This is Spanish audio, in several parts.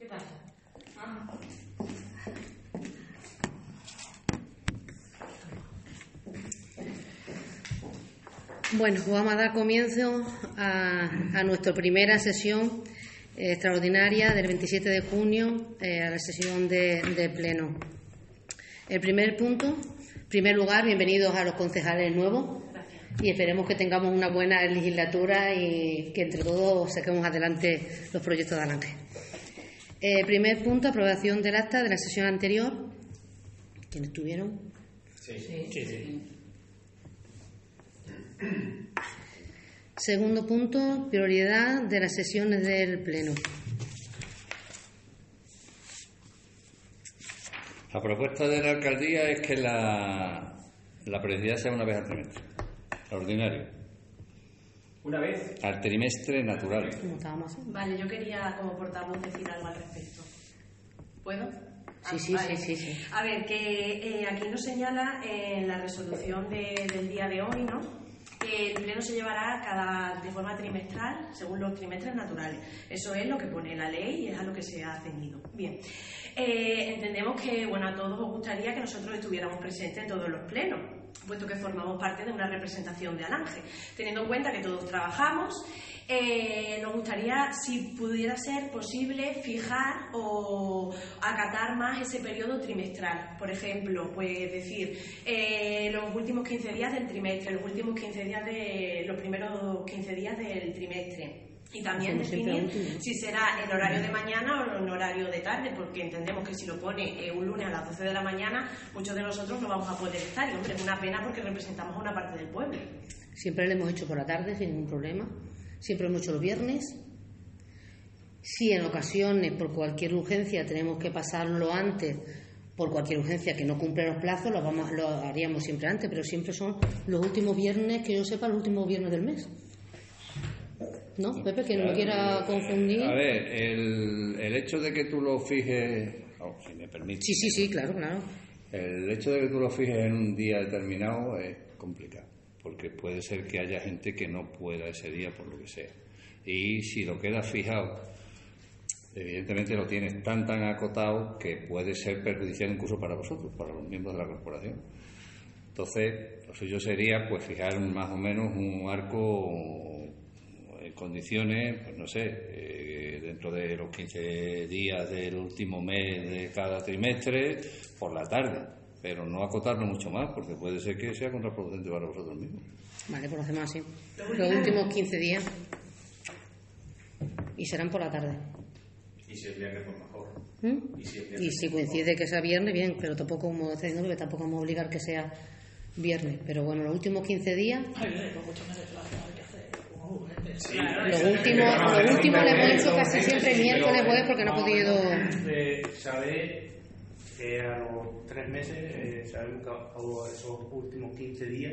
¿Qué pasa? Bueno, vamos a dar comienzo a, nuestra primera sesión eh, extraordinaria del 27 de junio, eh, a la sesión de, de pleno. El primer punto, en primer lugar, bienvenidos a los concejales nuevos y esperemos que tengamos una buena legislatura y que entre todos saquemos adelante los proyectos de Alange. Eh, primer punto, aprobación del acta de la sesión anterior. ¿Quiénes estuvieron? Sí, sí, sí. Segundo punto, prioridad de las sesiones del Pleno. La propuesta de la alcaldía es que la, la prioridad sea una vez al trimestre, ordinario, Una vez. al trimestre natural. Vale, yo quería como portavoz decir algo al respecto. ¿Puedo? Sí, Ah, sí, vale. sí, sí, sí. A ver, que eh, aquí nos señala en la resolución de- del día de hoy, ¿no? Que el pleno se llevará cada, de forma trimestral, según los trimestres naturales. Eso es lo que pone la ley y es a lo que se ha ceñido. Bien. Eh, entendemos que, bueno, a todos os gustaría que nosotros estuviéramos presentes en todos los plenos, puesto que formamos parte de una representación de Alange. Teniendo en cuenta que todos trabajamos, eh, nos gustaría, si pudiera ser posible, fijar o acatar más ese periodo trimestral. Por ejemplo, pues decir, eh, los últimos 15 días del trimestre, los últimos 15 días de los primeros 15 días del trimestre. Y también definir si será en horario de mañana o en horario de tarde, porque entendemos que si lo pone eh, un lunes a las 12 de la mañana, muchos de nosotros no vamos a poder estar. Y, hombre, es una pena porque representamos a una parte del pueblo. Siempre lo hemos hecho por la tarde sin ningún problema. Siempre lo hemos hecho los viernes. Si en ocasiones, por cualquier urgencia, tenemos que pasarlo antes, por cualquier urgencia que no cumple los plazos, lo, vamos, lo haríamos siempre antes, pero siempre son los últimos viernes, que yo sepa, los últimos viernes del mes. ¿No? Pepe, que no me quiera confundir. A ver, el, el hecho de que tú lo fijes, oh, si me permite, Sí, sí, sí, claro, claro. el hecho de que tú lo fijes en un día determinado es complicado, porque puede ser que haya gente que no pueda ese día por lo que sea. Y si lo quedas fijado, evidentemente lo tienes tan tan acotado que puede ser perjudicial incluso para vosotros, para los miembros de la corporación. Entonces, lo suyo sería pues fijar más o menos un arco en condiciones, pues no sé, eh, dentro de los 15 días del último mes de cada trimestre, por la tarde, pero no acotarlo mucho más, porque puede ser que sea contraproducente para vosotros mismos. Vale, pues lo hacemos así. Los últimos 15 días. Y serán por la tarde. Y si el día que fue mejor. ¿Mm? Y si Y coincide que sea viernes, bien, pero tampoco como está diciendo que tampoco vamos a obligar que sea viernes. Pero bueno, los últimos 15 días, Sí, los últimos, los últimos le hemos hecho casi siempre miércoles, jueves, porque no ha podido. Eh, sabe que a los tres meses, eh, sabemos que a a esos últimos 15 días.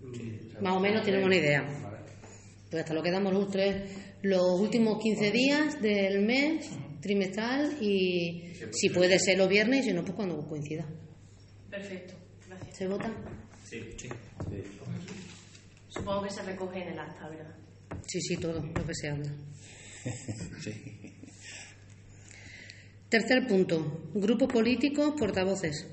mm, Más o menos tenemos una idea. Vale. Pues hasta lo que damos los tres, los últimos 15 días del mes trimestral y si puede ser los viernes y si no, pues cuando coincida. Perfecto, gracias. ¿Se vota? Sí, sí. Supongo que se recoge en el acta, ¿verdad? Sí, sí, todo lo que se habla. Sí. Tercer punto, grupos políticos, portavoces.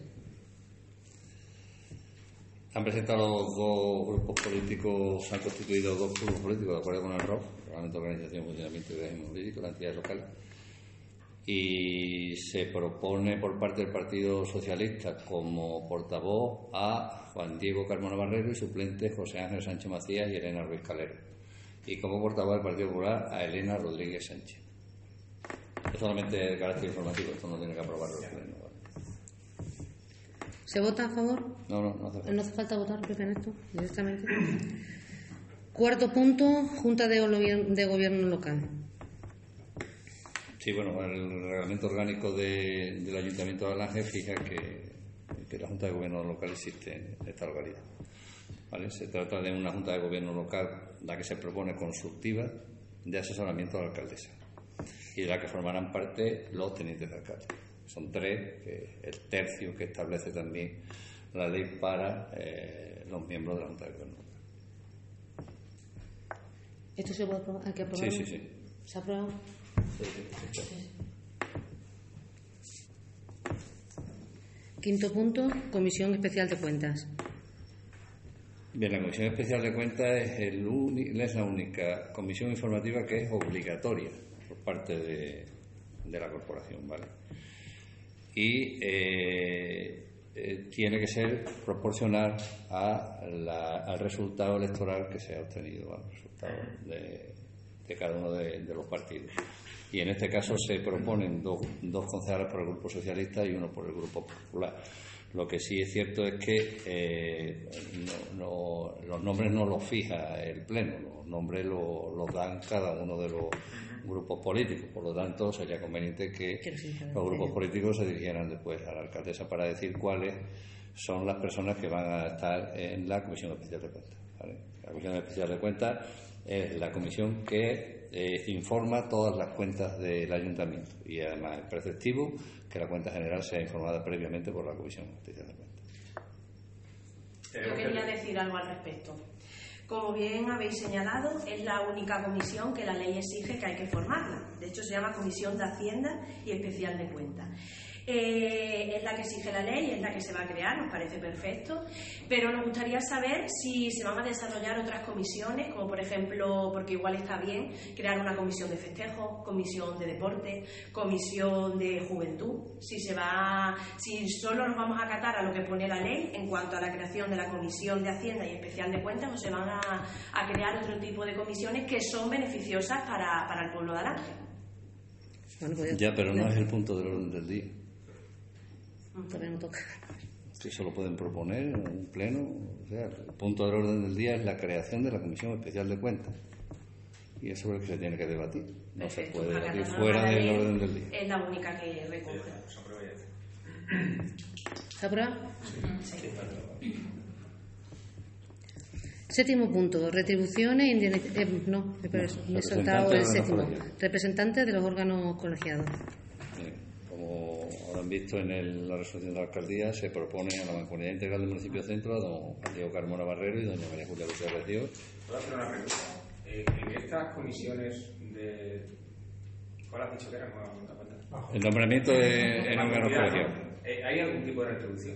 Han presentado los dos grupos políticos, se han constituido dos grupos políticos de acuerdo con el ROF, Reglamento de Organización, Funcionamiento y Régimen Jurídico, de entidades locales. Y se propone por parte del Partido Socialista como portavoz a Juan Diego Carmona Barrero y suplente José Ángel Sánchez Macías y Elena Ruiz Calero. Y como portavoz del Partido Popular a Elena Rodríguez Sánchez. Es solamente de carácter informativo, esto no tiene que aprobarlo el Pleno. ¿vale? ¿Se vota a favor? No, no, no hace falta. No hace falta votar en esto, directamente. Cuarto punto, Junta de Gobierno Local. Sí, bueno, el reglamento orgánico de- del Ayuntamiento de Alange fija que, que la Junta de Gobierno local existe en esta localidad. ¿Vale? Se trata de una Junta de Gobierno local, la que se propone consultiva, de asesoramiento a la alcaldesa y de la que formarán parte los tenientes de alcalde. Son tres, que el tercio que establece también la ley para eh, los miembros de la Junta de Gobierno local. ¿Esto se puede aprobar? ¿Hay que aprobarlo? Sí, sí, sí. ¿Se sí, sí. Quinto punto, Comisión Especial de Cuentas. Bien, la Comisión Especial de Cuentas es, la única comisión informativa que es obligatoria por parte de, la corporación, ¿vale? Y eh, eh, tiene que ser proporcional al resultado electoral que se ha obtenido, al resultado de, cada uno de los partidos. Y en este caso se proponen dos, dos concejales por el Grupo Socialista y uno por el Grupo Popular. Lo que sí es cierto es que eh, no- no- los nombres no los fija el Pleno, los nombres lo- los dan cada uno de los grupos políticos. Por lo tanto, sería conveniente que los grupos políticos se dirigieran después a la alcaldesa para decir cuáles son las personas que van a estar en la Comisión Especial de Cuentas. ¿Vale? La Comisión Especial de Cuentas es la comisión que eh, informa todas las cuentas del ayuntamiento y además es preceptivo que la cuenta general sea informada previamente por la Comisión Especial de Cuentas. Yo quería decir algo al respecto. Como bien habéis señalado, es la única comisión que la ley exige que hay que formarla. De hecho, se llama Comisión de Hacienda y Especial de Cuentas. Eh, es la que exige la ley, es la que se va a crear, nos parece perfecto, pero nos gustaría saber si se van a desarrollar otras comisiones, como por ejemplo, porque igual está bien crear una comisión de festejo, comisión de deporte, comisión de juventud, si se va, si solo nos vamos a acatar a lo que pone la ley en cuanto a la creación de la comisión de Hacienda y especial de cuentas, o se van a, a crear otro tipo de comisiones que son beneficiosas para, para el pueblo de Alange. Bueno, pues Ya, pero no es el punto del orden del día. Todavía no toca. Que eso lo pueden proponer en un pleno. O sea, el punto del orden del día es la creación de la Comisión Especial de Cuentas. Y eso es lo que se tiene que debatir. No se Perfecto, puede para debatir fuera del orden del día. Es la única que recoge. Se aprueba. ¿Se aprueba? Séptimo punto, retribuciones e eh, no, me he saltado el séptimo. Representantes de los órganos colegiados. Visto en el- la resolución de la alcaldía, se propone a la Mancomunidad Integral del Municipio Centro a don Juan Diego Carmona Barrero y doña María Julia Lucía Recio. Puedo hacer una pregunta. Eh, en estas comisiones de. ¿Cuál has dicho que? No, acuerdas. El nombramiento de, en colegiados. eh, ¿Hay algún tipo de retribución?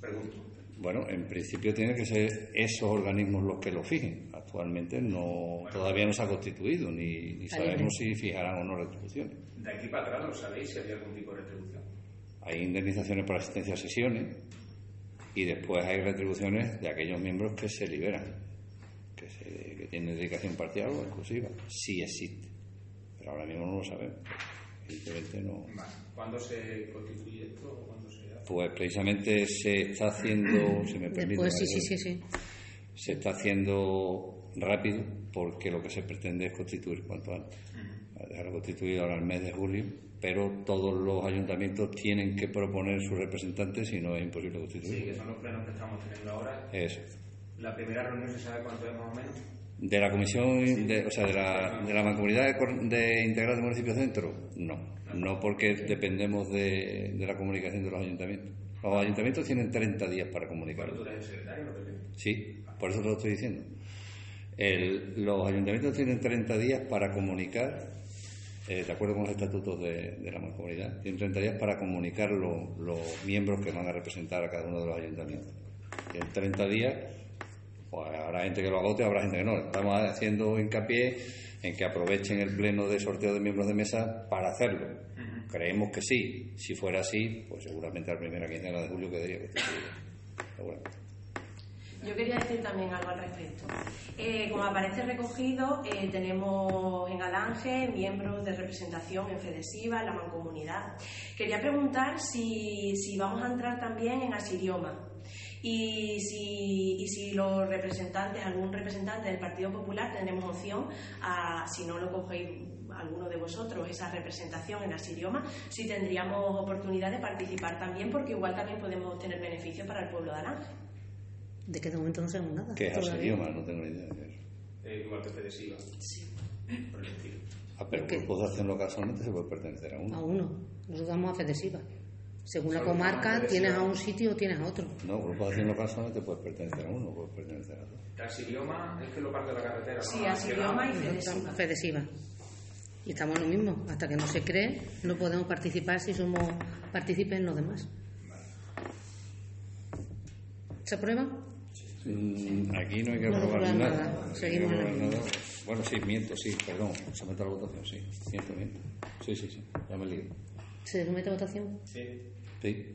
Pregunto. Bueno, en principio tienen que ser esos organismos los que lo fijen. Actualmente no, todavía no se ha constituido, ni, ni sabemos si fijarán o no retribuciones. De aquí para atrás, ¿no sabéis si había algún tipo de retribución? Hay indemnizaciones por asistencia a sesiones y después hay retribuciones de aquellos miembros que se liberan, que, se- que tienen dedicación parcial o exclusiva. Sí existe, pero ahora mismo no lo sabemos. Evidentemente no. ¿Cuándo se constituye esto o cuándo se hace? Pues precisamente se está haciendo, si me permite, Después, sí, sí, sí, sí. se está haciendo rápido porque lo que se pretende es constituir cuanto antes. Dejarlo constituido ahora el mes de julio, pero todos los ayuntamientos tienen que proponer sus representantes y no es imposible Sí, constituir. que son los plenos que estamos teniendo ahora. Eso. La primera reunión se sabe cuánto es más o menos. ¿De la comisión, de, o sea, de la, de la mancomunidad de, de integral del municipio centro? No, no porque dependemos de, de la comunicación de los ayuntamientos. Los ayuntamientos tienen 30 días para comunicar. Tú eres el secretario. Sí, por eso te lo estoy diciendo. El- los ayuntamientos tienen 30 días para comunicar, eh, de acuerdo con los estatutos de, de la mancomunidad, tienen 30 días para comunicar lo- los miembros que van a representar a cada uno de los ayuntamientos. Y en 30 días, pues habrá gente que lo agote, habrá gente que no. Estamos haciendo hincapié en que aprovechen el pleno de sorteo de miembros de mesa para hacerlo. Creemos que sí. Si fuera así, pues seguramente a la primera quincena de julio quedaría constituido. Seguramente. Yo quería decir también algo al respecto. Eh, como aparece recogido, eh, tenemos en Alange miembros de representación en Fedesiva, en la Mancomunidad. Quería preguntar si, si vamos a entrar también en Asirioma y si, y si los representantes, algún representante del Partido Popular, tendremos opción a, si no lo cogéis alguno de vosotros, esa representación en Asirioma, si tendríamos oportunidad de participar también, porque igual también podemos obtener beneficios para el pueblo de Alange. De que de momento no sabemos nada. ¿Qué es todavía. Asirioma? No tengo ni idea de eso. Eh, igual que Fedesiva. Por el estilo. Ah, pero ¿Qué? grupos de acción local solamente se puede pertenecer a uno. A uno. Nosotros vamos a Fedesiva. Según la comarca, tienes a un sitio o tienes a otro. No, grupos de acción local solamente puedes pertenecer a uno, puedes pertenecer a dos. Casi idioma es que lo parte de la carretera. Sí, ¿no? Asirioma y Fedesiva. Fedesiva. Y estamos en lo mismo. Hasta que no se cree, no podemos participar si somos partícipes en los demás. ¿Se aprueba? Mm, Aquí no hay que No aprobar nada. No Seguimos en nada. Bueno, sí, miento, sí, perdón. Se mete a la votación, sí. Miento, miento. Sí, sí, sí. Ya me lío. ¿Se somete a votación? Sí. Sí.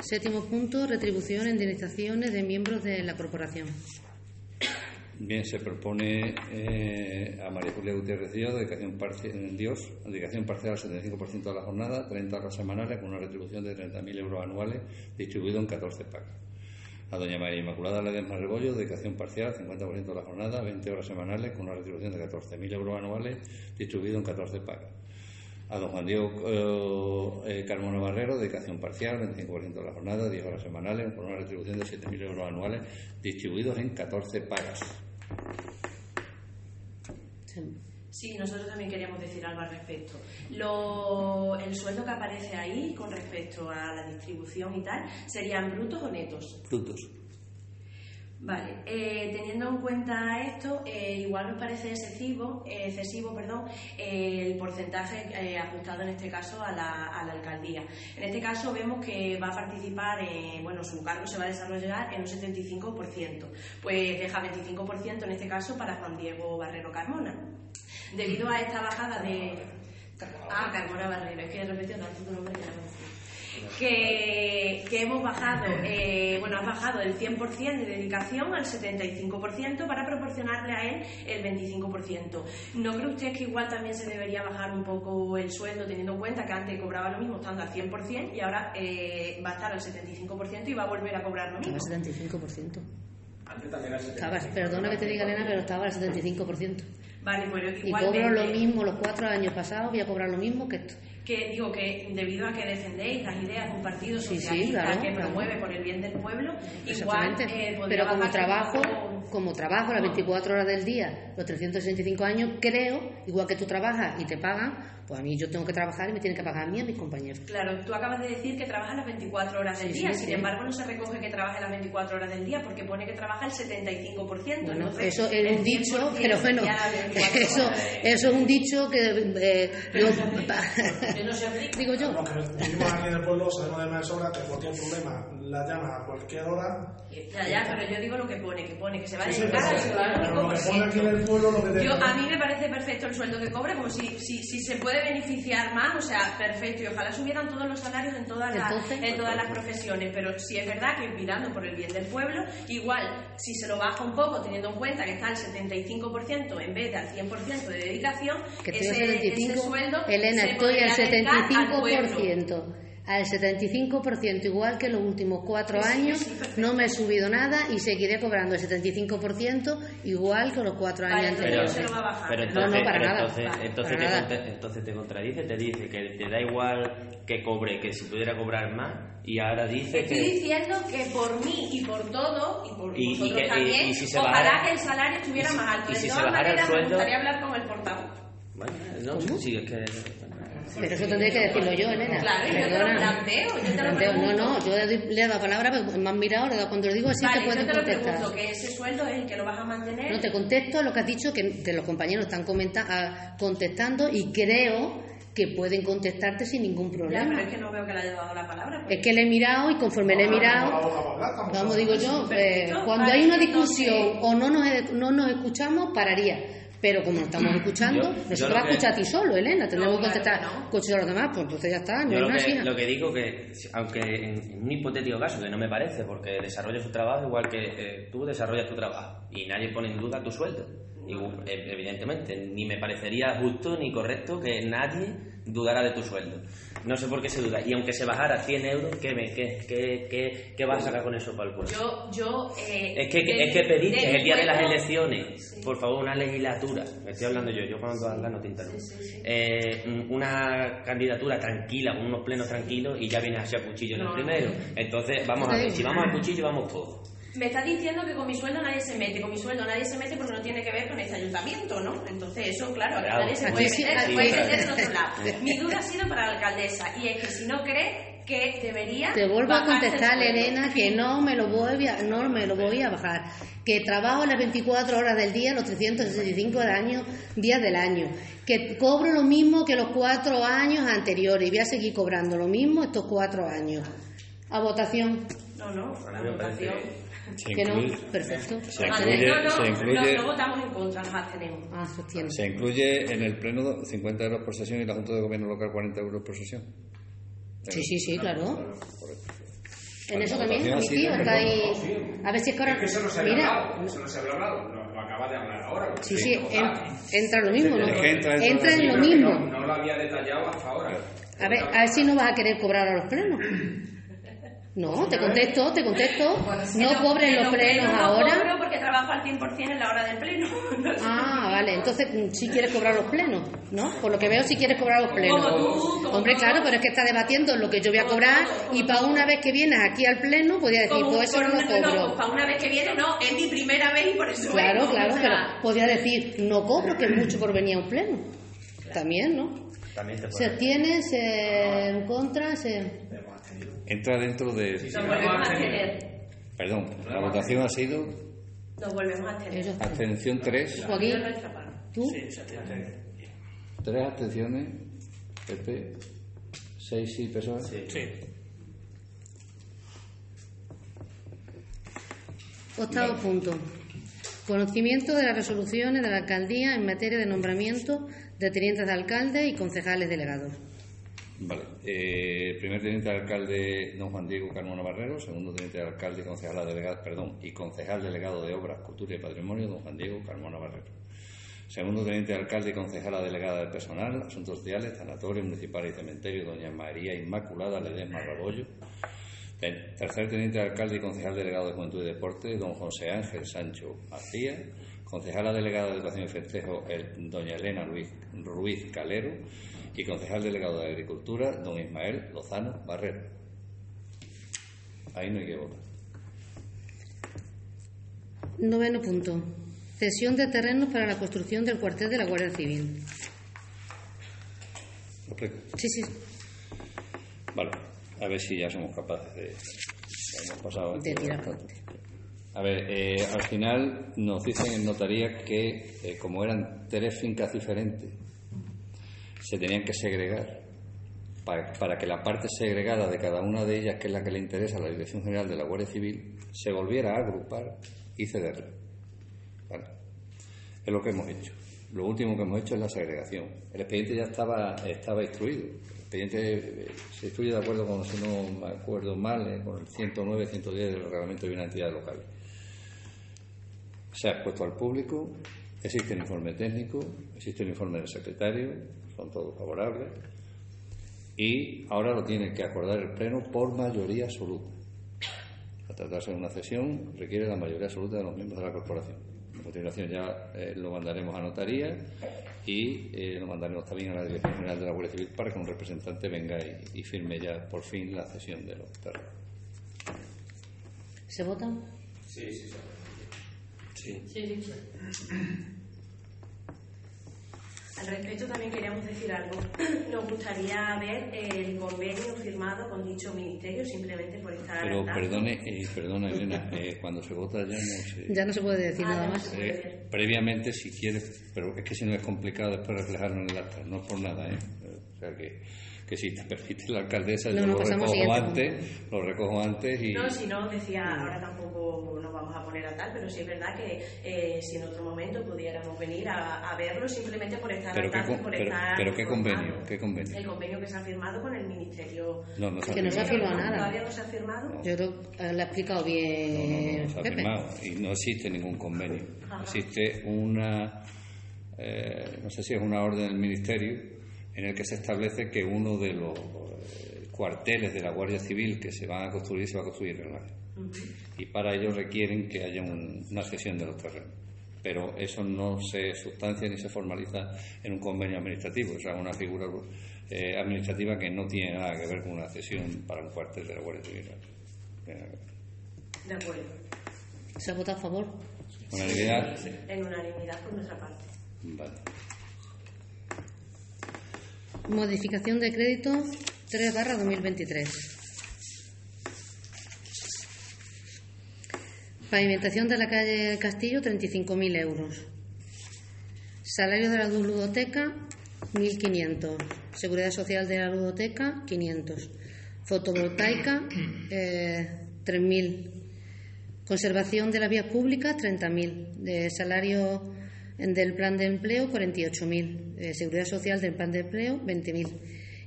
Séptimo punto, retribución e indemnizaciones de miembros de la corporación. Bien, se propone eh, a María Julia Gutiérrez Díaz, dedicación parcial, Dios, dedicación parcial al 75% de la jornada, 30 horas semanales con una retribución de 30.000 euros anuales distribuido en 14 pagas. A doña María Inmaculada Ledesma Rebollo, dedicación parcial, 50% de la jornada, 20 horas semanales con una retribución de 14.000 euros anuales distribuido en 14 pagas. A don Juan Diego eh, eh, Carmona Barrero, dedicación parcial, 25% de la jornada, 10 horas semanales, con una retribución de 7.000 euros anuales, distribuidos en 14 pagas. Sí. Nosotros también queríamos decir algo al respecto. El sueldo que aparece ahí con respecto a la distribución y tal, ¿serían brutos o netos? Frutos. Vale, eh, teniendo en cuenta esto, eh, igual nos parece excesivo, eh, excesivo perdón, eh, el porcentaje eh, ajustado en este caso a la, a la alcaldía. En este caso vemos que va a participar, eh, bueno, su cargo se va a desarrollar en un 75%, pues deja 25% en este caso para Juan Diego Barrero Carmona. Debido a esta bajada de... Ah, Carmona Barrero, es que he repetido tanto tu nombre que ya no me sé que, que hemos bajado, eh, bueno, has bajado el 100% de dedicación al 75% para proporcionarle a él el 25%. ¿No cree usted que igual también se debería bajar un poco el sueldo teniendo en cuenta que antes cobraba lo mismo estando al 100% y ahora eh, va a estar al 75% y va a volver a cobrar lo Estaba mismo? al 75%. Antes también era Estaba, 75. perdona que te diga, Elena, pero estaba al 75%. Vale, bueno, Y igualmente, cobro lo mismo los cuatro años pasados, voy a cobrar lo mismo que esto. que digo que debido a que defendéis las ideas de un partido Sí, sí, socialista claro, que claro. promueve por el bien del pueblo, igual eh, Pero como trabajo, como trabajo las 24 horas del día, los 365 años, creo, igual que tú trabajas y te pagan, pues a mí yo tengo que trabajar y me tienen que pagar a mí y a mis compañeros. Claro, tú acabas de decir que trabaja las 24 horas del Sí, día, sí, sin sí. embargo no se recoge que trabaje las 24 horas del día porque pone que trabaja el 75%. Bueno, entonces, eso es un dicho, 100% pero bueno, ya las 24 eso, eso es un dicho que eh, yo, Que no se aplica. digo yo. Los que vivimos aquí en el pueblo sabemos de más de sobra que cualquier problema la llama a cualquier hora. Ya, ya, pero yo digo lo que pone, que pone que se va a Sí, sí, dedicar al pero lo que pone aquí en el 75%. pueblo lo que Yo, a mí me parece perfecto el sueldo que cobre, como si, si, si se puede beneficiar más, o sea, perfecto, y ojalá subieran todos los salarios en todas, las, en todas las profesiones, pero si es verdad que mirando por el bien del pueblo, igual, si se lo baja un poco, teniendo en cuenta que está al 75% en vez de al 100% de dedicación, Que ese, al 75, ese sueldo Elena, se estoy al podría dedicar al pueblo. 75%. Al 75%, igual que los últimos cuatro Sí, años, sí, no me he subido nada y seguiré cobrando el 75% igual que los cuatro Vale, años pero anteriores. se lo va a bajar. pero No, entonces, no, para pero nada. entonces, Vale, entonces, para te nada. entonces te contradice, te dice que te da igual que cobre, que si pudiera cobrar más, y ahora dice Estoy que... diciendo que por mí y por todo, y por Y- y vosotros que- y- también, y si se ojalá bajara- que el salario estuviera y si- más alto. y De si se todas maneras, me gustaría hablar con el portavoz. Bueno, no, ¿Cómo? sí, es que... Pero eso tendré que decirlo yo, Elena. Claro, yo te lo Perdona. planteo, yo te lo Planteo. No, no, yo le, he dado palabra, pero me han mirado, le he dado- cuando le digo así vale, te yo puedes te lo contestar. pregunto, que ese sueldo es el que lo vas a mantener. No te contesto lo que has dicho, que, que los compañeros están comenta- ah, contestando y creo que pueden contestarte sin ningún ya, problema. pero es que no veo que le haya dado la palabra. Es que le he mirado y conforme le he mirado, vamos, digo yo, eh, cuando hay una discusión o no nos, no nos escuchamos, pararía. Pero como nos estamos escuchando, Yo- no yo se te lo va a escuchar a ti solo, Elena. Tendremos No, que claro contestar no. escuchar a los demás, pues entonces ya está, no Yo hay lo más. que, hija. lo que digo que, aunque en, en un hipotético caso, que no me parece, porque desarrolla su trabajo igual que eh, tú desarrollas tu trabajo y nadie pone en duda tu sueldo. Y, eh, evidentemente, ni me parecería justo ni correcto que nadie dudara de tu sueldo. No sé por qué se duda. Y aunque se bajara 100 euros, ¿qué, me, qué, qué, qué, qué vas a sacar con eso para el pueblo? Yo, yo. eh, Es que, de es que pediste el día de las elecciones, Sí. por favor, una legislatura. Me estoy hablando yo, yo cuando hablas no te interrumpo. Sí, sí, sí. Eh, una candidatura tranquila, con unos plenos tranquilos y ya vienes hacia cuchillo en el primero. Entonces, vamos a ver, si vamos al cuchillo, vamos todos. Me está diciendo que con mi sueldo nadie se mete, con mi sueldo nadie se mete porque no tiene que ver con este ayuntamiento, ¿no? Entonces eso, claro, Claro. nadie se puede meter, puede sí. meter en otro lado. Mi duda ha sido para la alcaldesa y es que si no cree que debería. Te vuelvo a contestar. Elena, que no me lo voy a, no me lo voy a bajar. Que trabajo las 24 horas del día, los 365 del año, días del año. Que cobro lo mismo que los cuatro años anteriores. Y voy a seguir cobrando lo mismo estos cuatro años. A votación. No, no, A votación. Se Que no, incluye, perfecto. se incluye, no, no, se no, incluye, no votamos en contra, nos abstenemos. Ah, sostiene. se incluye en el pleno 50 euros por sesión y la Junta de Gobierno local 40 euros por sesión. Sí, sí, sí, claro. En eso también, ha mi tío, está ahí. A ver si es que ahora. Es que eso no se había Mira, hablado, eso no se había hablado, lo, lo acaba de hablar ahora. sí, sí, entra lo mismo, ¿no? Es que entra en lo mismo. No, no lo había detallado hasta ahora. A ver, a ver si no vas a querer cobrar a los plenos. No, te contesto, te contesto. No cobren los plenos no ahora. cobro porque trabajo al 100% en la hora del pleno. No sé. Ah, vale, entonces si quieres cobrar los plenos, ¿no? Por lo que veo, si quieres cobrar los plenos. Como tú, como Hombre, tú. claro, pero es que está debatiendo lo que yo voy a cobrar y para una vez que vienes aquí al pleno, podría decir, Como pues eso por no lo no, pues cobro. para una vez que viene, no, es mi primera vez y por eso Claro, vengo, claro, o sea, pero podría decir, no cobro, que es mucho por venir a un pleno. También, ¿no? También te Se puede. abstiene, se en contra, se... Entra dentro de... Nos volvemos a abstener. Perdón, la votación ha sido Nos volvemos a abstener. Abstención 3, Joaquín, De nuestra parte. tú, Sí, se abstiene. 3 abstenciones, PP, 6 sí, PSOE. Sí. octavo punto. Conocimiento de las resoluciones de la alcaldía en materia de nombramiento de tenientes de alcalde y concejales delegados. Vale. Eh, primer teniente de alcalde, don Juan Diego Carmona Barrero. Segundo teniente de alcalde y concejal delegado, delegado de Obras, Cultura y Patrimonio, don Juan Diego Carmona Barrero. Segundo teniente de alcalde y concejala delegada del personal, asuntos sociales, sanatorio municipal y cementerio, doña María Inmaculada Ledesma Rabollo. Tercer teniente de alcalde y concejal delegado de Juventud y Deporte, don José Ángel Sancho Macías. Concejala delegada de Educación y Festejo, doña Elena Ruiz, Ruiz Calero. Y concejal delegado de Agricultura, don Ismael Lozano Barrero. Ahí no hay que votar. Noveno punto. Cesión de terrenos para la construcción del cuartel de la Guardia Civil. ¿Lo explico? Sí, sí, Vale, a ver si ya somos capaces de. ya hemos pasado de tirar. A ver, eh, al final nos dicen en notaría que, eh, como eran tres fincas diferentes, se tenían que segregar para, que la parte segregada de cada una de ellas, que es la que le interesa a la Dirección General de la Guardia Civil, se volviera a agrupar y cederla. Es lo que hemos hecho. Lo último que hemos hecho es la segregación. El expediente ya estaba, estaba instruido. El expediente eh, se instruye de acuerdo con, si no me acuerdo mal, eh, con el 109, 110 del reglamento de una entidad local. Se ha expuesto al público, existe el informe técnico, existe el informe del secretario, son todos favorables, y ahora lo tiene que acordar el Pleno por mayoría absoluta. Al tratarse de una cesión, requiere la mayoría absoluta de los miembros de la corporación. A continuación ya eh, lo mandaremos a notaría y eh, lo mandaremos también a la Dirección General de la Guardia Civil para que un representante venga y, y firme ya por fin la cesión de los terrenos. ¿Se vota? Sí, sí, sí. Sí. Sí, sí. Al respecto también queríamos decir algo. Nos gustaría ver el convenio firmado con dicho ministerio simplemente por estar Pero al tanto. perdone, eh, perdona Elena, eh, cuando se vota ya no se... Ya no se puede decir Ah, nada más. Eh, previamente, si quieres, pero es que si no es complicado después reflejarlo en el acta, no es por nada, ¿eh? Sea que, que si te permite la alcaldesa, No, yo no, lo recojo antes, lo recojo antes y... No, si no, decía, ahora tampoco nos vamos a poner a tal, pero sí es verdad que eh, si en otro momento pudiéramos venir a, a verlo simplemente por estar Pero qué por pero- estar pero qué convenio, qué convenio. El convenio que se ha firmado con el Ministerio. No, no se Que no se ha firmado. nada. Todavía no se ha firmado. Yo creo que eh, lo ha explicado No, bien no, no, se ha Pepe. firmado y no existe ningún convenio. Ajá. Existe una, eh, no sé si es una orden del Ministerio en el que se establece que uno de los eh, cuarteles de la Guardia Civil que se van a construir se va a construir en el área. Y para ello requieren que haya un- una cesión de los terrenos. Pero eso no se sustancia ni se formaliza en un convenio administrativo, o sea, una figura eh, administrativa que no tiene nada que ver con una cesión para un cuartel de la Guardia Civil. Eh, De acuerdo. ¿Se ha votado a favor? Unanimidad. En unanimidad por nuestra parte. Vale. Modificación de crédito 3 barra 2023. Pavimentación de la calle Castillo, 35.000 euros. Salario de la ludoteca, 1.500. Seguridad social de la ludoteca, 500. Fotovoltaica, eh, 3.000. Conservación de las vías públicas, 30.000. De salario del plan de empleo, 48.000. Eh, seguridad social del plan de empleo, 20.000.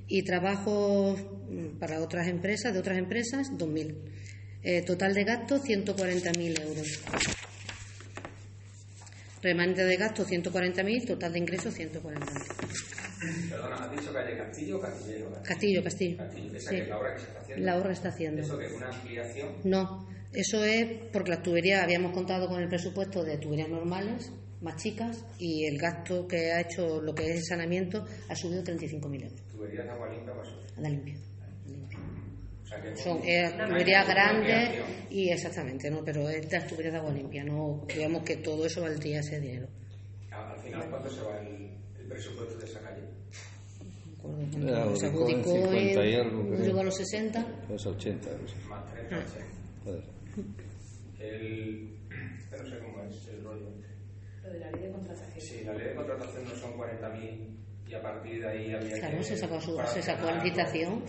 Y trabajo mm, para otras empresas, de otras empresas, 2.000. Eh, total de gastos, 140.000 euros. Remanente de gastos, 140.000. Total de ingresos, 140.000. Perdona, ¿has dicho calle Castillo o Castillero? Castillo, Castillo. Castillo, esa Sí. que es la obra que se está haciendo. La obra está haciendo. ¿Eso que es una ampliación? No, eso es porque las tuberías, habíamos contado con el presupuesto de tuberías normales, más chicas, y el gasto que ha hecho lo que es el saneamiento ha subido 35.000 euros. Tuberías de agua limpia para A la limpia. O sea que Son eh, tuberías una grandes y exactamente, ¿no? Pero es las tuberías de agua limpia, no digamos que todo eso valdría ese dinero. Al al final, ¿cuánto se va el, el presupuesto de esa calle? La Se adjudicó en adjudicó 50 y en- algo, creo. llegó a los 60. Es 80. no sé. Más tres Ah. El... que no sé cómo es el rollo. Lo de la ley de contratación. Si la ley de contratación no son 40.000 y a partir de ahí había Claro, que... se sacó, su- se sacó a cerrar, licitación.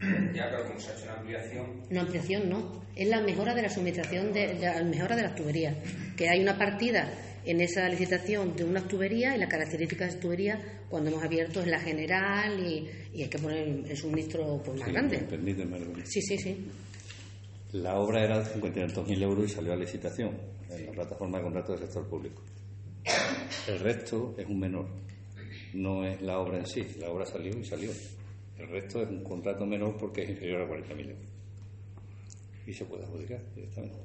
Ya, claro, como se ha hecho una ampliación, No, ampliación no. Es la mejora de la suministración, de, la mejora de las tuberías. Que hay una partida en esa licitación de unas tuberías y las características de tuberías, cuando hemos abierto, es la general y, y hay que poner el suministro pues, más Sí, grande. permíteme. Sí, sí, sí. La obra era de 52.000 euros y salió a licitación en la plataforma de contratos del sector público. El resto es un menor, no es la obra en sí. La obra salió y salió. El resto es un contrato menor porque es inferior a 40.000 euros. Y se puede adjudicar directamente.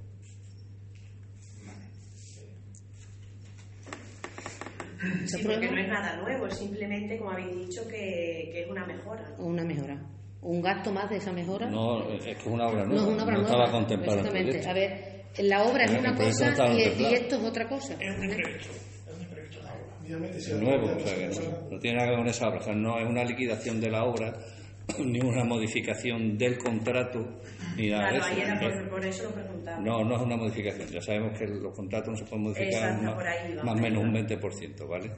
¿Se Sí, porque no es nada nuevo, es simplemente, como habéis dicho, que, que es una mejora. ¿no? Una mejora. Un gasto más de esa mejora. No, es que es una obra No nueva. es una obra no nueva. estaba contemplada Exactamente. A ver, la obra es una cosa y, esto es otra cosa. Es un proyecto, es un proyecto de obra. Es nuevo, obra o sea que no tiene nada que ver con esa obra. O sea, no es una liquidación de la obra, ni una modificación del contrato, ni nada Claro, ahí de era eso. por, por eso lo preguntaba. No, no es una modificación. Ya sabemos que los contratos no se pueden modificar Exacto, más, ahí o menos un va. 20%, ¿vale?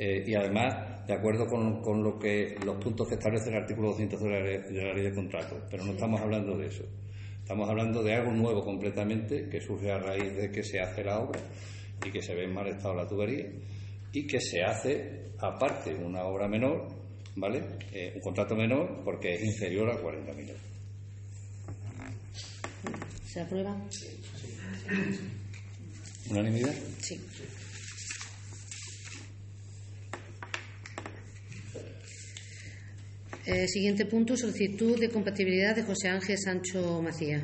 Eh, y además, de acuerdo con, con lo que los puntos que establece el artículo 200 de la, ley- de la ley de contratos, pero no estamos hablando de eso. Estamos hablando de algo nuevo completamente que surge a raíz de que se hace la obra y que se ve en mal estado la tubería y que se hace aparte una obra menor, ¿vale? Eh, un contrato menor porque es inferior a 40.000 euros. ¿Se aprueba? ¿Unanimidad? Sí. Eh, siguiente punto, solicitud de compatibilidad de José Ángel Sancho Macías.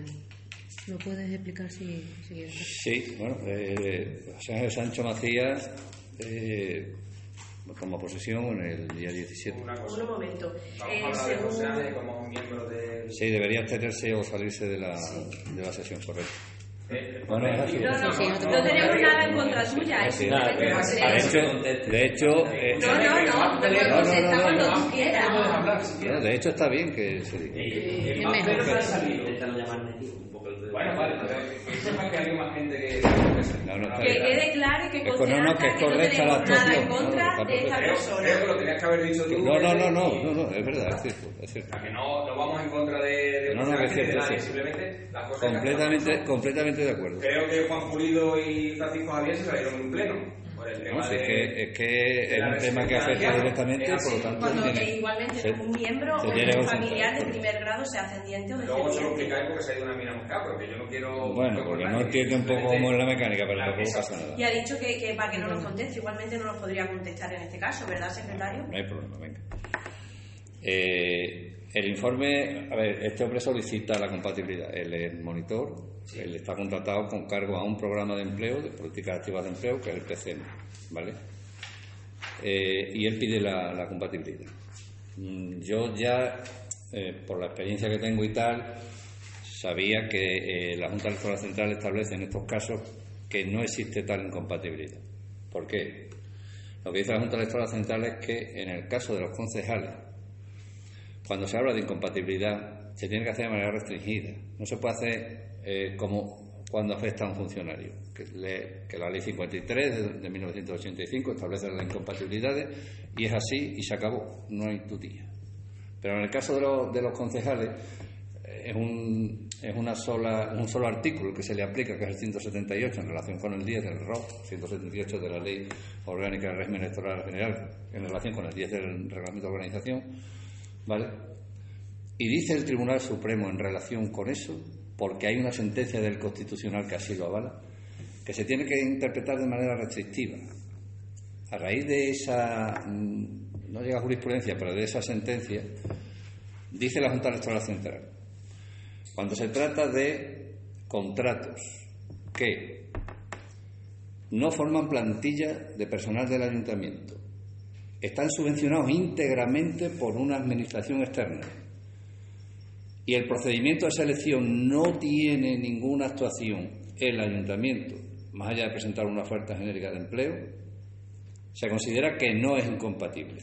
¿Lo puedes explicar si, si quieres? Sí, bueno, eh, José Ángel Sancho Macías eh, toma posesión en el día 17. una cosa. Un momento. Vamos Eh, a hablar de según- José Ángel como miembro del... Sí, debería abstenerse o salirse de la, de la sesión, correcto. Eh, Bueno, es así. No, no, Sí, no te no tenemos nada en contra suya. De hecho, de hecho, No, no, no, no, No, no, no, de hecho está bien que se diga. El Es más Bueno, vale, pero que sepa que hay más gente que... No, no, está Que quede claro y que Es conste que no, no, que es que la en de esta. Creo, que lo tenías que haber dicho tú. No, no, no, no, no, no, es verdad, es cierto, es O cierto. sea, que no, no vamos en contra de, de No, es cierto, nadie, sí. simplemente las cosas que Completamente, de acuerdo. Creo que Juan Pulido y Francisco Javier se salieron en un pleno. Por el tema No, si es de- que, es que es un tema que afecta directamente, por lo tanto, Cuando tiene- igualmente se- un miembro se o un familiar de primer grado sea ascendiente o Luego se lo descendiente. explicáis porque se ha ido una mina buscar, porque yo no quiero... Bueno, porque no entiende un poco cómo es la mecánica, pero tampoco pasa nada. Y ha dicho que, que para que no nos conteste, igualmente no nos podría contestar en este caso, ¿verdad, secretario? No hay problema, venga. Eh, el informe, a ver, este hombre solicita la compatibilidad. Él es monitor, él está contratado con cargo a un programa de empleo, de políticas activas de empleo, que es el PCM, ¿vale? Eh, y él pide la, la compatibilidad. Mm, Yo ya, eh, por la experiencia que tengo y tal, sabía que eh, la Junta Electoral Central establece en estos casos que no existe tal incompatibilidad. ¿Por qué? Lo que dice la Junta Electoral Central es que en el caso de los concejales, cuando se habla de incompatibilidad, se tiene que hacer de manera restringida. No se puede hacer eh, como cuando afecta a un funcionario, que, la ley 53 de, de 1985 establece las incompatibilidades y es así y se acabó, no hay tutía. Pero en el caso de los concejales eh, es un, es una sola, un solo artículo que se le aplica, que es el 178 en relación con el 10 del ROC, 178 de la Ley Orgánica del Régimen Electoral General, en relación con el 10 del Reglamento de Organización, ¿vale? Y dice el Tribunal Supremo en relación con eso, porque hay una sentencia del Constitucional que así lo avala, que se tiene que interpretar de manera restrictiva. A raíz de esa, mm, no llega jurisprudencia, pero de esa sentencia, dice la Junta Electoral Central, cuando se trata de contratos que no forman plantilla de personal del ayuntamiento, están subvencionados íntegramente por una administración externa y el procedimiento de selección no tiene ninguna actuación el ayuntamiento, más allá de presentar una oferta genérica de empleo, se considera que no es incompatible.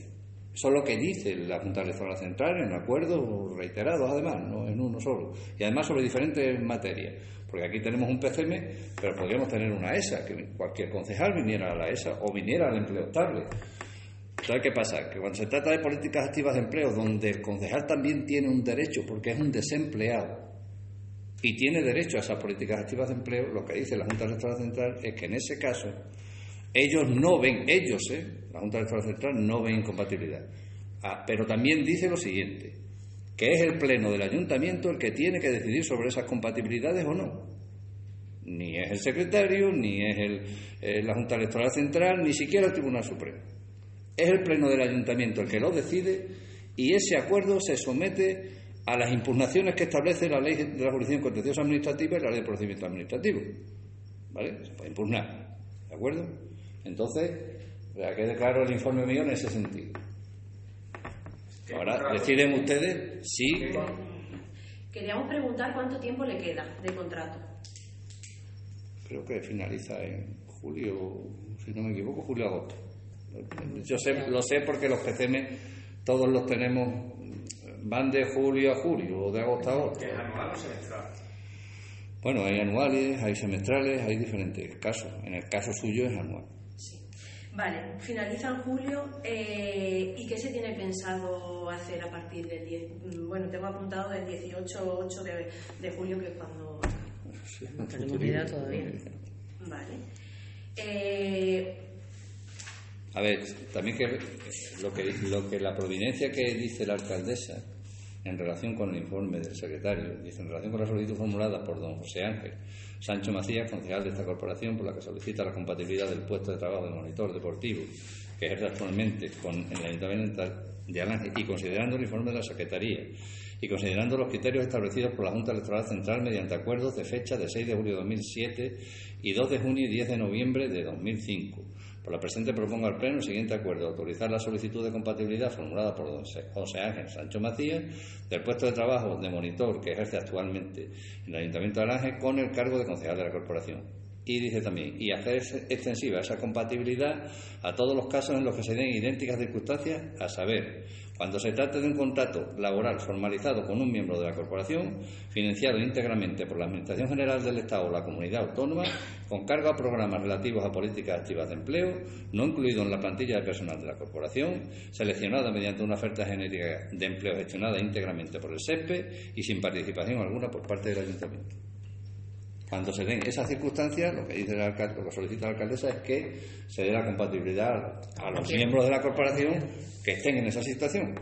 Eso es lo que dice la Junta Electoral Central en acuerdos reiterados, además, no en uno solo. Y además sobre diferentes materias. Porque aquí tenemos un PCM, pero podríamos tener una ESA, que cualquier concejal viniera a la ESA o viniera al empleo estable. ¿Sabes qué pasa? Que cuando se trata de políticas activas de empleo, donde el concejal también tiene un derecho, porque es un desempleado, y tiene derecho a esas políticas activas de empleo, lo que dice la Junta Electoral Central es que en ese caso ellos no ven, ellos, ¿eh? la Junta Electoral Central no ven incompatibilidad. Ah, pero también dice lo siguiente, que es el Pleno del Ayuntamiento el que tiene que decidir sobre esas compatibilidades o no. Ni es el secretario, ni es eh, la Junta Electoral Central, ni siquiera el Tribunal Supremo. Es el Pleno del Ayuntamiento el que lo decide y ese acuerdo se somete a las impugnaciones que establece la Ley de la Jurisdicción Contenciosa Administrativa y la Ley de Procedimiento Administrativo. ¿Vale? Se puede impugnar. ¿De acuerdo? Entonces, ya quede claro el informe mío en ese sentido. Ahora deciden ustedes si Queríamos preguntar cuánto tiempo le queda de contrato. creo que finaliza en julio, si no me equivoco, julio-agosto. Yo sé, lo sé porque los PCM todos los tenemos, van de julio a julio o de agosto a agosto. ¿Es anual o semestral? Bueno, hay anuales, hay semestrales, hay diferentes casos. En el caso suyo es anual. Vale, finaliza en julio. eh, ¿Y qué se tiene pensado hacer a partir del 10? mm, Bueno, tengo apuntado del 18 8 de, de julio, que es cuando. No tenemos idea todavía. Vale. Eh, A ver, también que lo que lo que la providencia que dice la alcaldesa en relación con el informe del secretario, dice en relación con la solicitud formulada por don José Ángel Sancho Macías, concejal de esta corporación, por la que solicita la compatibilidad del puesto de trabajo de monitor deportivo que ejerce actualmente con el Ayuntamiento de Alange y considerando el informe de la Secretaría y considerando los criterios establecidos por la Junta Electoral Central mediante acuerdos de fecha de 6 de julio de 2007 y 2 de junio y 10 de noviembre de 2005. Por la presente propongo al Pleno el siguiente acuerdo, autorizar la solicitud de compatibilidad formulada por José Ángel Sancho Macías del puesto de trabajo de monitor que ejerce actualmente en el Ayuntamiento de Alange con el cargo de concejal de la corporación. Y dice también, y hacer extensiva esa compatibilidad a todos los casos en los que se den idénticas circunstancias, a saber, cuando se trate de un contrato laboral formalizado con un miembro de la corporación, financiado íntegramente por la Administración General del Estado o la comunidad autónoma, con cargo a programas relativos a políticas activas de empleo, no incluido en la plantilla de personal de la corporación, seleccionada mediante una oferta genérica de empleo gestionada íntegramente por el SESPE y sin participación alguna por parte del Ayuntamiento. Cuando se den esas circunstancias, lo que dice el alcalde, lo que solicita la alcaldesa es que se dé la compatibilidad a los miembros de la corporación que estén en esa situación.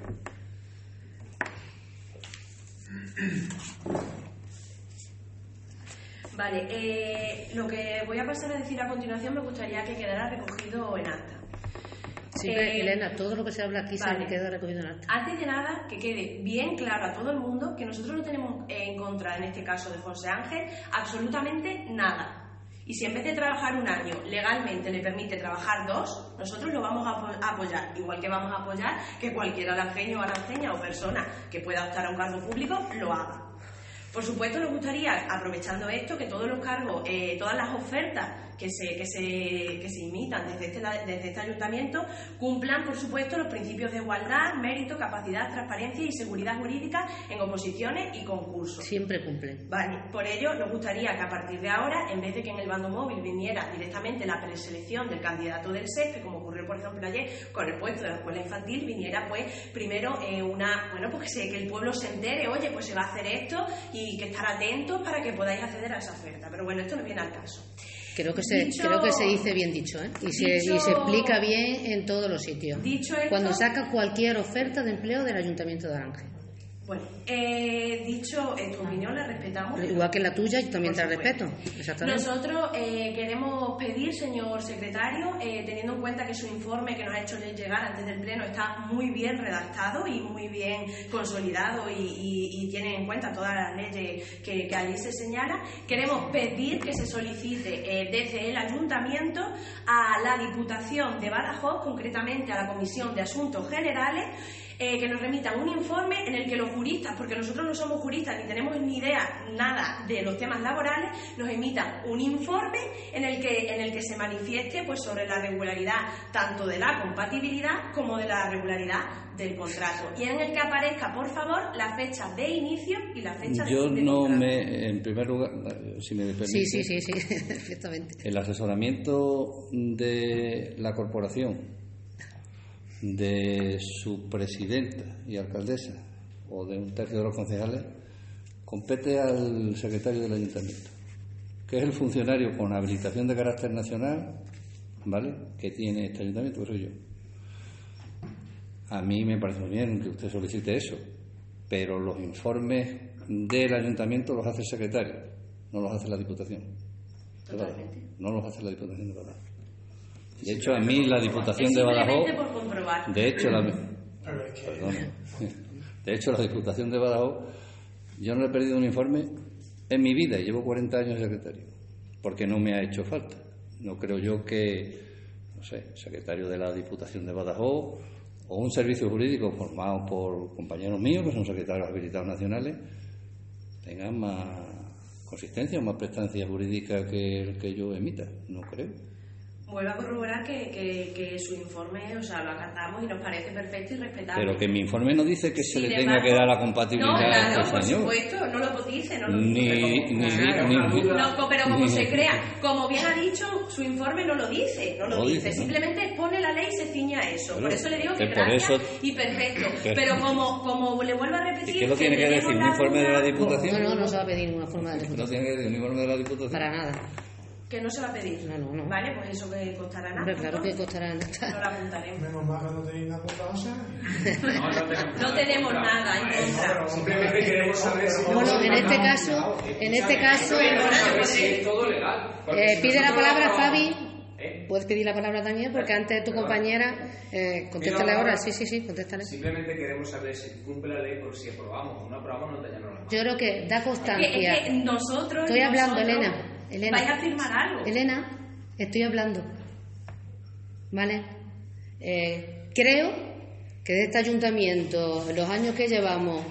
vale, eh, lo que voy a pasar a decir a continuación me gustaría que quedara recogido en acta. Sí, Eh, pero, Elena, todo lo que se habla aquí vale. se queda recogido en acta. Antes de nada, que quede bien claro a todo el mundo que nosotros no tenemos en contra, en este caso de José Ángel, absolutamente nada. Y si en vez de trabajar un año legalmente le permite trabajar dos, nosotros lo vamos a apo- a apoyar. Igual que vamos a apoyar que cualquier alangeño o alangeña o persona que pueda optar a un cargo público lo haga. Por supuesto, nos gustaría, aprovechando esto, que todos los cargos, eh, todas las ofertas que se, que se, que se imitan desde este, desde este ayuntamiento cumplan, por supuesto, los principios de igualdad, mérito, capacidad, transparencia y seguridad jurídica en oposiciones y concursos. Siempre cumplen. Vale, por ello nos gustaría que a partir de ahora, en vez de que en el bando móvil viniera directamente la preselección del candidato del SESPE, como ocurrió por ejemplo ayer con el puesto de la escuela infantil, viniera pues primero eh, una, bueno, pues que, se- que el pueblo se entere, oye, pues se va a hacer esto y que estar atentos para que podáis acceder a esa oferta. Pero bueno, esto no viene al caso. Creo que se, Dicho- creo que se dice bien dicho, ¿eh? Y, se, y se explica bien en todos los sitios. Dicho esto- Cuando saca cualquier oferta de empleo del Ayuntamiento de Ángel. Bueno, eh, dicho eh, tu opinión, la respetamos. Igual que la tuya, yo también te la respeto. Exactamente. Nosotros eh, queremos pedir, señor secretario, eh, teniendo en cuenta que su informe que nos ha hecho llegar antes del Pleno está muy bien redactado y muy bien consolidado y, y- y tiene en cuenta todas las leyes que, que allí se señala, queremos pedir que se solicite eh, desde el Ayuntamiento a la Diputación de Badajoz, concretamente a la Comisión de Asuntos Generales, eh, que nos remitan un informe en el que los juristas, porque nosotros no somos juristas ni tenemos ni idea nada de los temas laborales, nos emitan un informe en el que, en el que se manifieste pues, sobre la regularidad tanto de la compatibilidad como de la regularidad del contrato y en el que aparezca, por favor, la fecha de inicio y la fecha de Yo fin de no contrato. me, en primer lugar, si me permite, Sí, sí, sí, sí, perfectamente. el asesoramiento de la corporación, de su presidenta y alcaldesa, o de un tercio de los concejales, compete al secretario del ayuntamiento, que es el funcionario con habilitación de carácter nacional, ¿vale?, que tiene este ayuntamiento, que soy yo. A mí me parece muy bien que usted solicite eso, pero los informes del ayuntamiento los hace el secretario, no los hace la Diputación. No los hace la Diputación de Badajoz. De hecho, a mí la Diputación de Badajoz, de hecho, la, Perdón. De hecho, la Diputación de Badajoz, yo no le he perdido un informe en mi vida y llevo 40 años de secretario, porque no me ha hecho falta. No creo yo que, no sé, secretario de la Diputación de Badajoz o un servicio jurídico formado por compañeros míos, que son secretarios habilitados nacionales, tengan más consistencia o más prestancia jurídica que el que yo emita. No creo. Vuelvo a corroborar que, que- que su informe, o sea, lo acatamos y nos parece perfecto y respetable. Pero que mi informe no dice que se Sin le tenga embargo- que dar la compatibilidad no, a claro, este por señor. supuesto, no lo dice, no lo Ni, dice. ni, ni, Claro, ni-. No, pero como ni- se crea, como bien ha dicho, su informe no lo dice, no lo, No dice, dice, ¿no? simplemente expone la ley y se ciñe a eso. Bueno, por eso le digo que que por gracias eso- y perfecto. Pero- Pero como, como le vuelvo a ¿Y repetir, qué lo tiene que decir? ¿Un informe de la Diputación? No, no, no se va a pedir ninguna forma de No diputación. tiene que decir un informe de la Diputación. Para nada. Que no se va a pedir. No, no, no. Vale, pues eso que costará nada. Hombre, claro que costará No nada. lo apuntaremos. menos mal que no tenéis nada apuntado, ¿sabes? No, tenemos nada en contra. Simplemente queremos saber si... Bueno, en este caso, en este caso, es todo legal. eh, pide la palabra Fabi. ¿Eh? Puedes pedir la palabra también, porque antes tu compañera, eh, contéstale ahora. Sí, sí, sí, contéstale. Simplemente queremos saber si cumple la ley por si aprobamos o no aprobamos, no te la. Yo creo que da Es que, constancia. es que nosotros. Estoy hablando, nosotros Elena. Elena. Vais a firmar algo. Elena, estoy hablando. ¿Vale? Eh, creo que de este ayuntamiento, en los años que llevamos,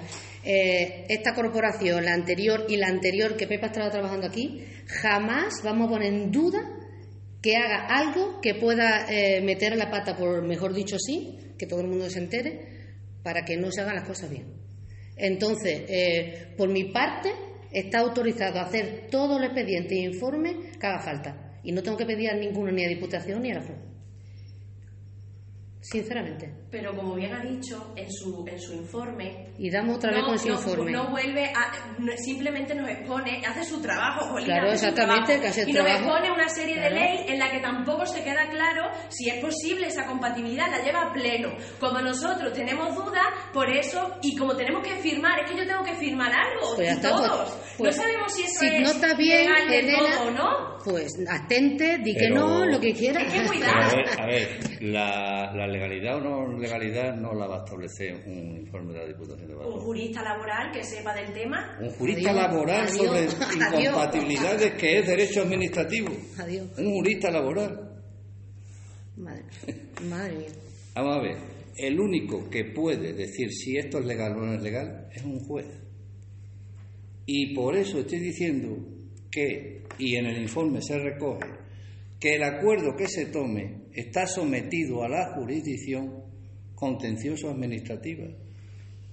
eh, esta corporación, la anterior y la anterior que Pepa estaba trabajando aquí, jamás vamos a poner en duda que haga algo que pueda eh, meter la pata, por mejor dicho sí, que todo el mundo se entere, para que no se hagan las cosas bien. Entonces, eh, por mi parte, está autorizado a hacer todo el expediente e informe que haga falta. Y no tengo que pedir a ninguno, ni a Diputación ni a la FRO. Sinceramente. Pero como bien ha dicho en su, en su informe, Y damos otra vez no, con su no- informe. no vuelve a. no- simplemente nos expone, hace su trabajo, Jolín, Claro, exactamente, trabajo, que hace el y nos expone una serie Claro. de ley en la que tampoco se queda claro si es posible esa compatibilidad, la lleva a pleno. Como nosotros tenemos dudas, por eso, y como tenemos que firmar, es que yo tengo que firmar algo, Pues y está, todos. pues- pues, no sabemos si eso si es no está bien, legal Elena, todo o no. Pues atente, di que no, lo que quieras. Es que cuidado. a ver, a ver, la, la legalidad o no legalidad no la va a establecer un informe de la Diputación de Un Badajoz. jurista laboral que sepa del tema. Un jurista Adiós, laboral adiós, sobre adiós. incompatibilidades que es derecho administrativo. Adiós. Un jurista laboral. Madre, madre mía. Vamos a ver, el único que puede decir si esto es legal o no es legal es un juez. Y por eso estoy diciendo que, y en el informe se recoge, que el acuerdo que se tome está sometido a la jurisdicción contencioso administrativa.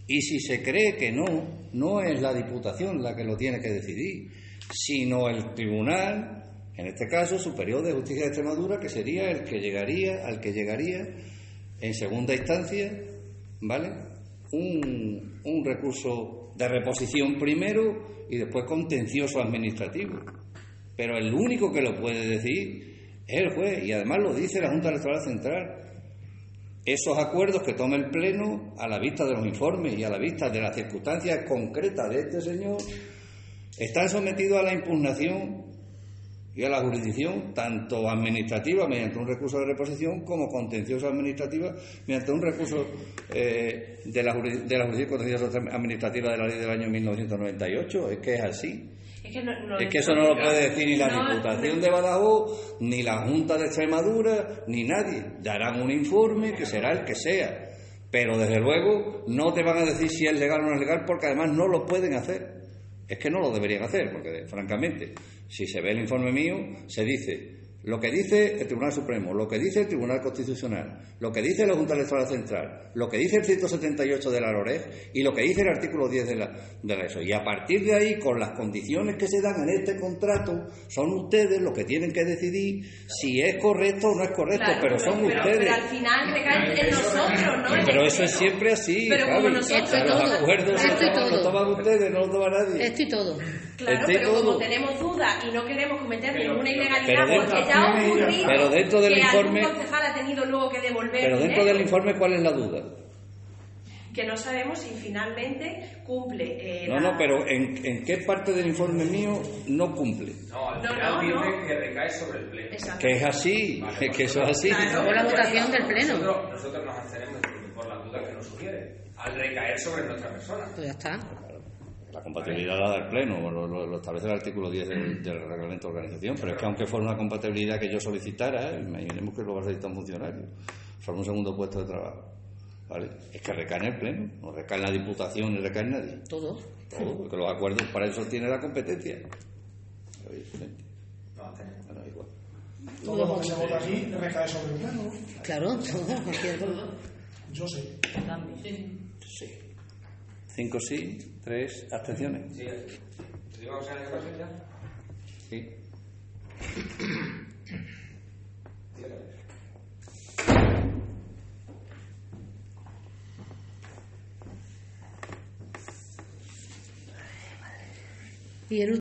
Y si se cree que no, no es la Diputación la que lo tiene que decidir, sino el Tribunal, en este caso Superior de Justicia de Extremadura, que sería el que llegaría, al que llegaría en segunda instancia, ¿vale? Un, un recurso de reposición primero y después contencioso administrativo. Pero el único que lo puede decir es el juez, y además lo dice la Junta Electoral Central esos acuerdos que tome el Pleno a la vista de los informes y a la vista de las circunstancias concretas de este señor están sometidos a la impugnación y a la jurisdicción tanto administrativa mediante un recurso de reposición como contencioso administrativa mediante un recurso eh, de, la, de la jurisdicción contencioso administrativa de la ley del año 1998. Es que es así. Es que, no, no- Es que eso no lo puede decir ni la no- Diputación de Badajoz, ni la Junta de Extremadura, ni nadie. Darán un informe que será el que sea. Pero desde luego no te van a decir si es legal o no es legal porque además no lo pueden hacer. Es que no lo deberían hacer porque, francamente, si se ve el informe mío, se dice lo que dice el Tribunal Supremo, lo que dice el Tribunal Constitucional, lo que dice la Junta Electoral Central, lo que dice el 178 de la LOREG y lo que dice el artículo 10 de la, de la ESO. Y a partir de ahí, con las condiciones que se dan en este contrato, son ustedes los que tienen que decidir si es correcto o no es correcto, Claro, pero son pero, ustedes. Pero al final recae en nosotros, ¿no? Pero eso es siempre así, Pero como Javi. nosotros- Esto y Los todo. acuerdos Esto y todo. lo toman ustedes, no lo toma nadie. Esto y todo. Claro, Esto y pero como tenemos dudas y no queremos cometer Pero- ninguna ilegalidad porque ya ha ocurrido pero dentro del que informe- algún concejal ha tenido luego que devolver Pero dentro dinero, del informe, ¿cuál es la duda? que no sabemos si finalmente cumple eh, No, la- no, pero ¿en, en qué parte del informe mío no cumple? No, al No, final no, dice no. que recae sobre el pleno. Exacto. Que es así, Vale, que eso es así. Claro. La votación del Pleno. Nosotros, nosotros nos abstenemos por las dudas que nos sugiere, al recaer sobre nuestra persona. Pues ya está. La compatibilidad la da el Pleno, lo, lo- lo establece el artículo 10 del, del reglamento de organización, pero es que aunque fuera una compatibilidad que yo solicitara, ¿eh? imaginemos que lo va a solicitar un funcionario, forma un segundo puesto de trabajo, ¿vale? Es que recae en el Pleno, no recae en la Diputación ni recae en nadie. Todo. Todo, porque los acuerdos para eso tiene la competencia. Abstenemos. Bueno, igual. Todo lo que se vota aquí recae sobre el plano. Claro, todo. cualquier cosa. Yo sé. Sí. Cinco sí, tres abstenciones. Sí, ¿te digo que sea de cosa ya? Sí. Y el